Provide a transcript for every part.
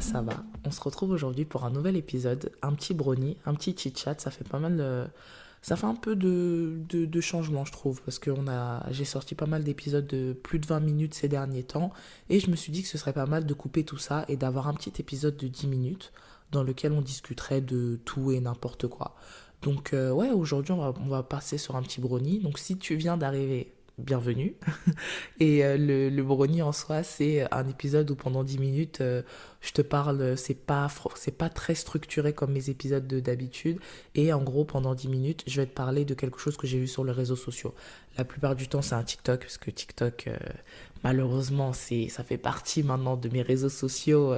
ça va. On se retrouve aujourd'hui pour un nouvel épisode, un petit brownie, un petit chit-chat, ça fait pas mal de... Ça fait un peu de, de, changement, je trouve, parce que a, j'ai sorti pas mal d'épisodes de plus de 20 minutes ces derniers temps, et je me suis dit que ce serait pas mal de couper tout ça et d'avoir un petit épisode de 10 minutes dans lequel on discuterait de tout et n'importe quoi. Donc euh, ouais, aujourd'hui on va, on va passer sur un petit brownie. Donc si tu viens d'arriver bienvenue. Et euh, le, le brownie en soi, c'est un épisode où pendant 10 minutes, euh, je te parle, c'est pas, pas très structuré comme mes épisodes d'habitude. Et en gros, pendant 10 minutes, je vais te parler de quelque chose que j'ai vu sur les réseaux sociaux. La plupart du temps, c'est un TikTok, parce que TikTok, euh, malheureusement, ça fait partie maintenant de mes réseaux sociaux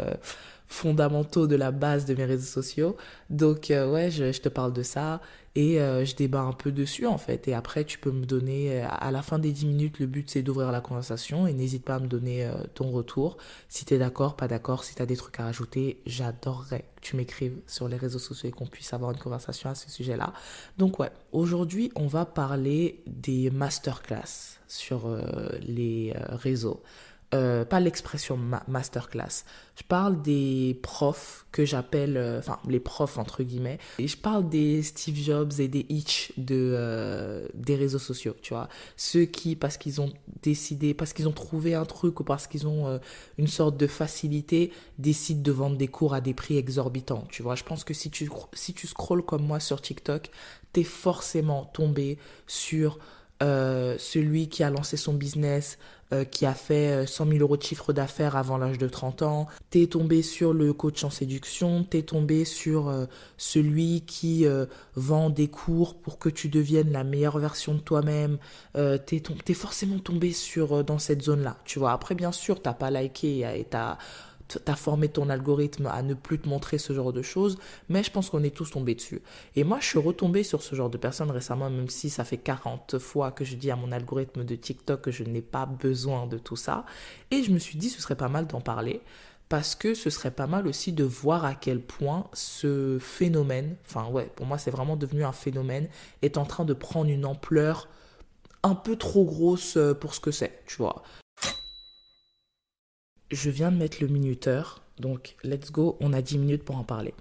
fondamentaux de la base de mes réseaux sociaux. Donc ouais, je, te parle de ça et euh, je débat un peu dessus en fait. Et après, tu peux me donner, euh, à la fin des 10 minutes, le but c'est d'ouvrir la conversation et n'hésite pas à me donner euh, ton retour. Si tu d'accord, pas d'accord, si tu as des trucs à rajouter, j'adorerais que tu m'écrives sur les réseaux sociaux et qu'on puisse avoir une conversation à ce sujet-là. Donc ouais, aujourd'hui, on va parler des masterclass sur les réseaux. Euh, pas l'expression masterclass. Je parle des profs que j'appelle, euh, enfin les profs entre guillemets. Et je parle des Steve Jobs et des Hitch de euh, des réseaux sociaux, tu vois. Ceux qui, parce qu'ils ont décidé, parce qu'ils ont trouvé un truc ou parce qu'ils ont une sorte de facilité, décident de vendre des cours à des prix exorbitants, tu vois. Je pense que si tu si tu scrolles comme moi sur TikTok, t'es forcément tombé sur celui qui a lancé son business euh, qui a fait 100 euh, 000 euros de chiffre d'affaires avant l'âge de 30 ans. T'es tombé sur le coach en séduction. T'es tombé sur euh, celui qui vend des cours pour que tu deviennes la meilleure version de toi-même. t'es, es forcément tombé sur dans cette zone-là. Tu vois. Après, bien sûr, t'as pas liké et t'as t'as formé ton algorithme à ne plus te montrer ce genre de choses, mais je pense qu'on est tous tombés dessus. Et moi, je suis retombée sur ce genre de personnes récemment, même si ça fait 40 fois que je dis à mon algorithme de TikTok que je n'ai pas besoin de tout ça. Et je me suis dit, ce serait pas mal d'en parler parce que ce serait pas mal aussi de voir à quel point ce phénomène, enfin ouais, pour moi c'est vraiment devenu un phénomène, est en train de prendre une ampleur un peu trop grosse pour ce que c'est, tu vois je viens de mettre le minuteur, donc let's go, on a 10 minutes pour en parler.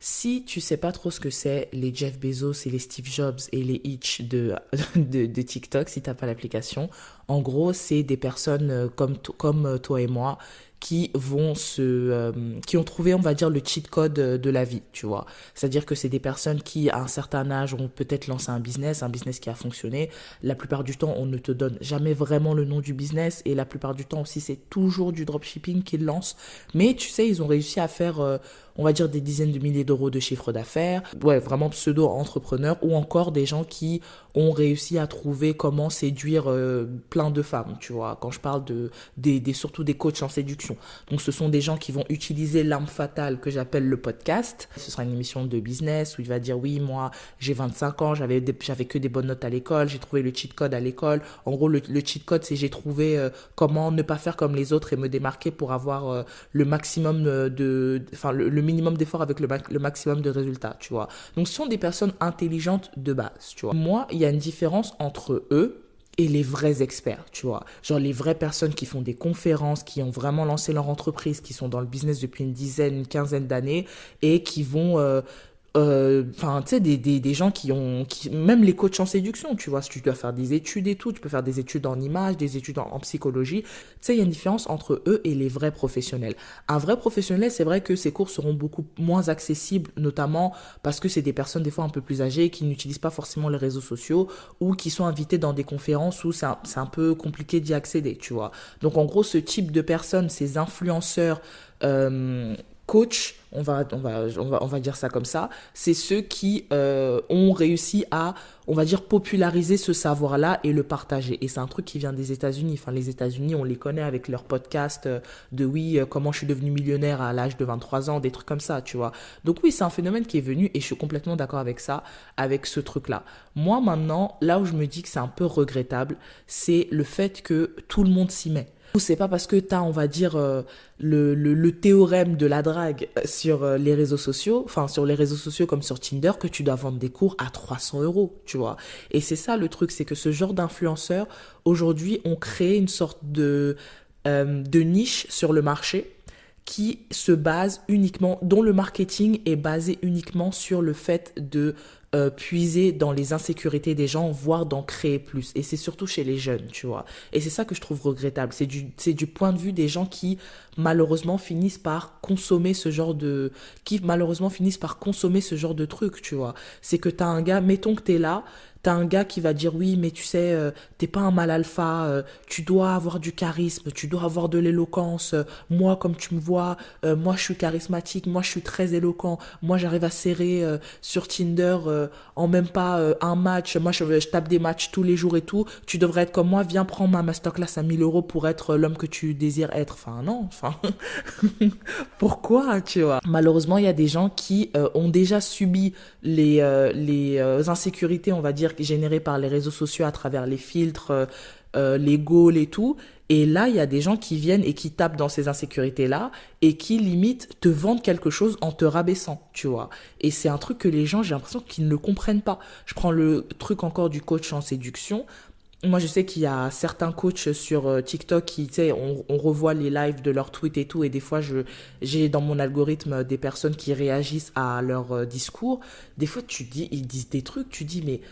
Si tu sais pas trop ce que c'est les Jeff Bezos et les Steve Jobs et les Hitch de, TikTok, si t'as pas l'application, en gros, c'est des personnes euh, comme, comme euh, toi et moi qui vont se euh, qui ont trouvé on va dire le cheat code de la vie tu vois. C'est-à-dire que c'est des personnes qui à un certain âge ont peut-être lancé un business un business qui a fonctionné. La plupart du temps on ne te donne jamais vraiment le nom du business et la plupart du temps aussi c'est toujours du dropshipping qu'ils lancent. Mais tu sais ils ont réussi à faire euh, on va dire des dizaines de milliers d'euros de chiffre d'affaires, ouais, vraiment pseudo-entrepreneurs, ou encore des gens qui ont réussi à trouver comment séduire euh, plein de femmes, tu vois, quand je parle de, des, surtout des coachs en séduction. Donc ce sont des gens qui vont utiliser l'arme fatale que j'appelle le podcast. Ce sera une émission de business où il va dire oui, moi j'ai 25 ans, j'avais que des bonnes notes à l'école, j'ai trouvé le cheat code à l'école. En gros, le, cheat code, c'est j'ai trouvé euh, comment ne pas faire comme les autres et me démarquer pour avoir euh, le maximum de, enfin le minimum d'efforts avec le, maximum de résultats, tu vois. Donc, ce sont des personnes intelligentes de base, tu vois. Moi, il y a une différence entre eux et les vrais experts, tu vois. Genre les vraies personnes qui font des conférences, qui ont vraiment lancé leur entreprise, qui sont dans le business depuis une dizaine, une quinzaine d'années et qui vont euh, euh, enfin tu sais des, des, des, gens qui ont qui, même les coachs en séduction tu vois si tu dois faire des études et tout tu peux faire des études en images des études en, psychologie tu sais il y a une différence entre eux et les vrais professionnels. Un vrai professionnel c'est vrai que ces cours seront beaucoup moins accessibles notamment parce que c'est des personnes des fois un peu plus âgées qui n'utilisent pas forcément les réseaux sociaux ou qui sont invitées dans des conférences où c'est un, un peu compliqué d'y accéder tu vois. Donc en gros ce type de personnes ces influenceurs euh, coach, on va, on va, on va, on va dire ça comme ça, c'est ceux qui euh, ont réussi à, on va dire, populariser ce savoir-là et le partager. Et c'est un truc qui vient des États-Unis. Enfin, les États-Unis, on les connaît avec leur podcast euh, de oui, euh, comment je suis devenu millionnaire à l'âge de 23 ans, des trucs comme ça, tu vois. Donc oui, c'est un phénomène qui est venu et je suis complètement d'accord avec ça, avec ce truc-là. Moi, maintenant, là où je me dis que c'est un peu regrettable, c'est le fait que tout le monde s'y met. C'est pas parce que tu as, on va dire, euh, le, le, théorème de la drague sur euh, les réseaux sociaux, enfin sur les réseaux sociaux comme sur Tinder, que tu dois vendre des cours à 300 euros, tu vois. Et c'est ça le truc, c'est que ce genre d'influenceurs, aujourd'hui, ont créé une sorte de, euh, de niche sur le marché qui se base uniquement, dont le marketing est basé uniquement sur le fait de euh, puiser dans les insécurités des gens, voire d'en créer plus. Et c'est surtout chez les jeunes, tu vois. Et c'est ça que je trouve regrettable. C'est du, c'est du point de vue des gens qui, malheureusement, finissent par consommer ce genre de, qui, malheureusement, finissent par consommer ce genre de truc, tu vois. C'est que t'as un gars, mettons que t'es là, T'as un gars qui va dire oui, mais tu sais, euh, t'es pas un mal alpha, euh, tu dois avoir du charisme, tu dois avoir de l'éloquence. moi, comme tu me vois, euh, moi je suis charismatique, moi je suis très éloquent, moi j'arrive à serrer sur Tinder en même pas un match. Moi je, je, tape des matchs tous les jours et tout. Tu devrais être comme moi, viens prendre ma masterclass à 1000 euros pour être l'homme que tu désires être. Enfin non, enfin pourquoi, tu vois? Malheureusement, il y a des gens qui ont déjà subi les les insécurités, on va dire générés par les réseaux sociaux à travers les filtres, euh, euh, les goals et tout. Et là, il y a des gens qui viennent et qui tapent dans ces insécurités-là et qui limite te vendent quelque chose en te rabaissant, tu vois. Et c'est un truc que les gens, j'ai l'impression qu'ils ne comprennent pas. Je prends le truc encore du coach en séduction. Moi, je sais qu'il y a certains coachs sur euh, TikTok qui, tu sais, on, on, revoit les lives de leurs tweets et tout, et des fois, je, j'ai dans mon algorithme des personnes qui réagissent à leur discours. Des fois, tu dis, ils disent des trucs, tu dis, mais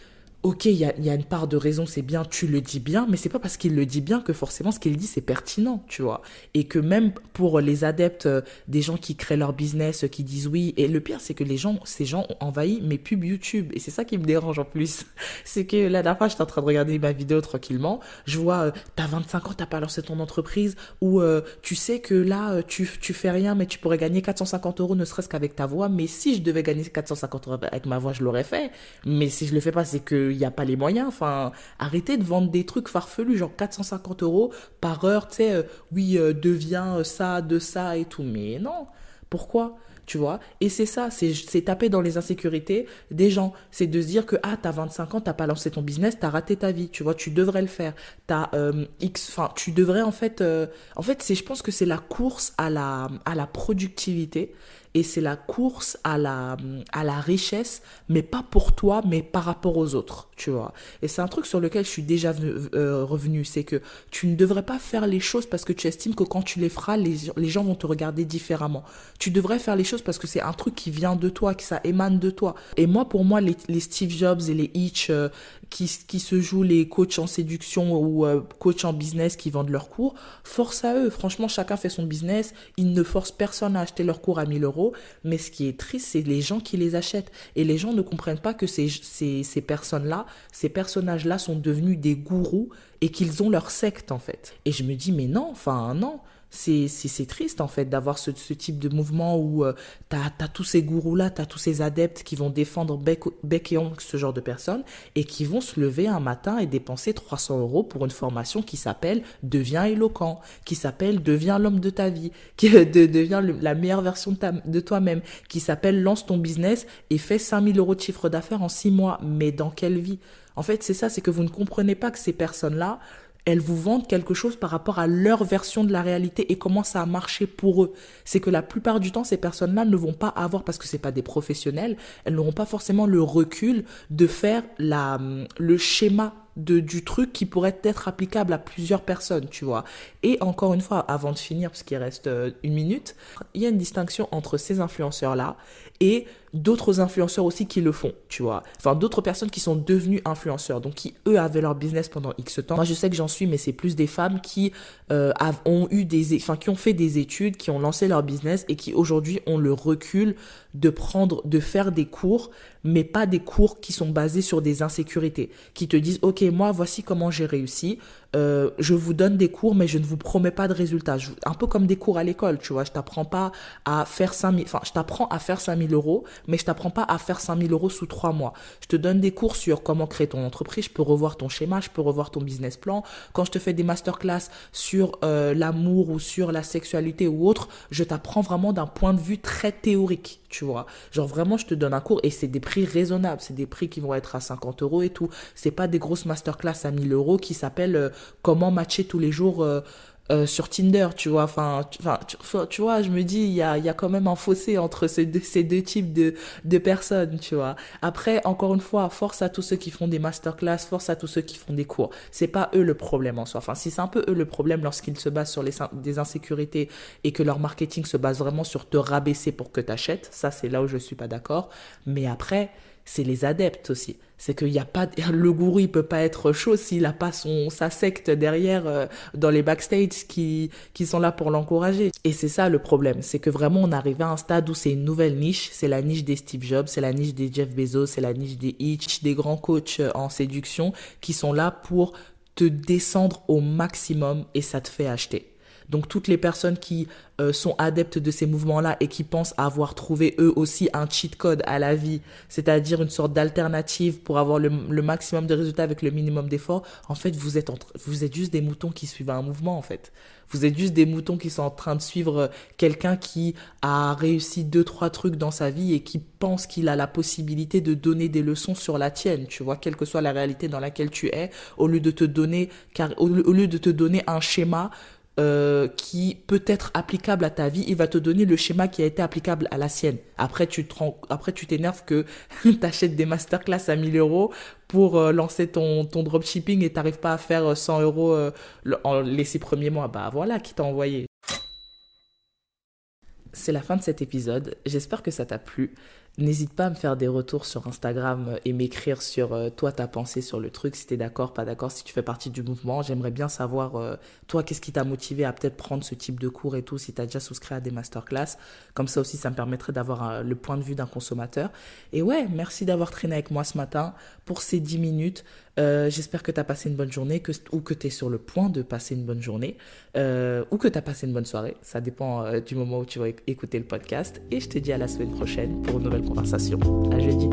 ok, il y a, une part de raison, c'est bien, tu le dis bien, mais c'est pas parce qu'il le dit bien que forcément ce qu'il dit c'est pertinent, tu vois. Et que même pour les adeptes, euh, des gens qui créent leur business, qui disent oui, et le pire c'est que les gens, ces gens ont envahi mes pubs YouTube, et c'est ça qui me dérange en plus. c'est que la dernière fois j'étais en train de regarder ma vidéo tranquillement, je vois, euh, t'as 25 ans, t'as pas lancé ton entreprise, ou euh, tu sais que là euh, tu, tu fais rien, mais tu pourrais gagner 450 euros ne serait-ce qu'avec ta voix, mais si je devais gagner 450 euros avec ma voix, je l'aurais fait. Mais si je le fais pas, c'est que n'y a pas les moyens. Enfin, arrêtez de vendre des trucs farfelus, genre 450 euros par heure, tu sais, euh, oui, euh, deviens ça, de ça et tout. Mais non, pourquoi? Tu vois? Et c'est ça c'est taper dans les insécurités des gens. C'est de se dire que ah t'as 25 ans t'as pas lancé ton business t'as raté ta vie. Tu vois tu devrais le faire. T'as euh, x enfin tu devrais en fait euh, en fait je pense que c'est la course à la à la productivité et c'est la course à la, à la richesse, mais pas pour toi, mais par rapport aux autres, tu vois. Et c'est un truc sur lequel je suis déjà euh, revenu, c'est que tu ne devrais pas faire les choses parce que tu estimes que quand tu les feras, les, les gens vont te regarder différemment. Tu devrais faire les choses parce que c'est un truc qui vient de toi, que ça émane de toi. Et moi, pour moi, les, les Steve Jobs et les Hitch euh, qui, qui se jouent les coachs en séduction ou euh, coachs en business qui vendent leurs cours, force à eux. Franchement, chacun fait son business. Ils ne forcent personne à acheter leurs cours à 1000 euros. Mais ce qui est triste, c'est les gens qui les achètent. Et les gens ne comprennent pas que ces, ces, personnes-là, ces personnages-là sont devenus des gourous et qu'ils ont leur secte, en fait. Et je me dis, mais non, enfin, non c'est c'est triste en fait d'avoir ce, ce type de mouvement où euh, t'as as tous ces gourous là, t'as tous ces adeptes qui vont défendre bec, bec et ongle ce genre de personnes et qui vont se lever un matin et dépenser 300 euros pour une formation qui s'appelle deviens éloquent, qui s'appelle deviens l'homme de ta vie, qui de, devient la meilleure version de, de toi-même, qui s'appelle lance ton business et fais 5000 euros de chiffre d'affaires en 6 mois. Mais dans quelle vie? En fait, c'est ça, c'est que vous ne comprenez pas que ces personnes là elles vous vendent quelque chose par rapport à leur version de la réalité et comment ça a marché pour eux. C'est que la plupart du temps, ces personnes-là ne vont pas avoir, parce que c'est pas des professionnels, elles n'auront pas forcément le recul de faire la, le schéma de, du truc qui pourrait être applicable à plusieurs personnes, tu vois. Et encore une fois, avant de finir, parce qu'il reste euh, une minute, il y a une distinction entre ces influenceurs-là et d'autres influenceurs aussi qui le font, tu vois. Enfin, d'autres personnes qui sont devenues influenceurs, donc qui, eux, avaient leur business pendant X temps. Moi, je sais que j'en suis, mais c'est plus des femmes qui euh, ont eu des... Enfin, qui ont fait des études, qui ont lancé leur business et qui, aujourd'hui, ont le recul de prendre, de faire des cours, mais pas des cours qui sont basés sur des insécurités, qui te disent, OK, moi, voici comment j'ai réussi, euh, je vous donne des cours, mais je ne vous promets pas de résultats. un peu comme des cours à l'école, tu vois. Je t'apprends pas à faire 5000, enfin, je t'apprends à faire 5000 euros, mais je t'apprends pas à faire 5000 euros sous trois mois. Je te donne des cours sur comment créer ton entreprise, je peux revoir ton schéma, je peux revoir ton business plan. Quand je te fais des masterclass sur euh, l'amour ou sur la sexualité ou autre, je t'apprends vraiment d'un point de vue très théorique, tu vois. Genre vraiment, je te donne un cours et c'est des prix raisonnables. C'est des prix qui vont être à 50 euros et tout. C'est pas des grosses masterclass à 1000 euros qui s'appellent euh, comment matcher tous les jours euh, euh, sur Tinder, tu vois. Enfin, tu, tu, vois, je me dis, il y a, y a quand même un fossé entre ces deux, types de, de personnes, tu vois. Après, encore une fois, force à tous ceux qui font des masterclass, force à tous ceux qui font des cours. C'est pas eux le problème en soi. Enfin, si c'est un peu eux le problème lorsqu'ils se basent sur les, des insécurités et que leur marketing se base vraiment sur te rabaisser pour que tu achètes, ça c'est là où je suis pas d'accord. Mais après, c'est les adeptes aussi. C'est qu'il n'y a pas, le gourou, il peut pas être chaud s'il n'a pas son, sa secte derrière, euh, dans les backstage qui, qui sont là pour l'encourager. Et c'est ça le problème. C'est que vraiment, on arrive à un stade où c'est une nouvelle niche. C'est la niche des Steve Jobs, c'est la niche des Jeff Bezos, c'est la niche des Hitch, des grands coachs euh, en séduction qui sont là pour te descendre au maximum et ça te fait acheter. Donc toutes les personnes qui euh, sont adeptes de ces mouvements-là et qui pensent avoir trouvé eux aussi un cheat code à la vie, c'est-à-dire une sorte d'alternative pour avoir le, maximum de résultats avec le minimum d'efforts, en fait vous êtes vous êtes juste des moutons qui suivent un mouvement en fait. Vous êtes juste des moutons qui sont en train de suivre euh, quelqu'un qui a réussi deux trois trucs dans sa vie et qui pense qu'il a la possibilité de donner des leçons sur la tienne, tu vois, quelle que soit la réalité dans laquelle tu es, au lieu de te donner car au lieu de te donner un schéma euh, qui peut être applicable à ta vie, il va te donner le schéma qui a été applicable à la sienne. Après, tu te après, tu t'énerves que tu achètes des masterclass à 1000 euros pour euh, lancer ton, dropshipping et t'arrives pas à faire 100 euros euh, en les six premiers mois. Bah voilà qui t'a envoyé. C'est la fin de cet épisode. J'espère que ça t'a plu. N'hésite pas à me faire des retours sur Instagram et m'écrire sur euh, toi ta pensée sur le truc, si t'es d'accord, pas d'accord, si tu fais partie du mouvement. J'aimerais bien savoir, euh, toi, qu'est-ce qui t'a motivé à peut-être prendre ce type de cours et tout, si t'as déjà souscrit à des masterclass. Comme ça aussi, ça me permettrait d'avoir euh, le point de vue d'un consommateur. Et ouais, merci d'avoir traîné avec moi ce matin pour ces 10 minutes. J'espère que t'as passé une bonne journée ou que t'es sur le point de passer une bonne journée ou que t'as passé une bonne soirée. Ça dépend du moment où tu vas écouter le podcast. Et je te dis à la semaine prochaine pour une nouvelle conversation. À jeudi.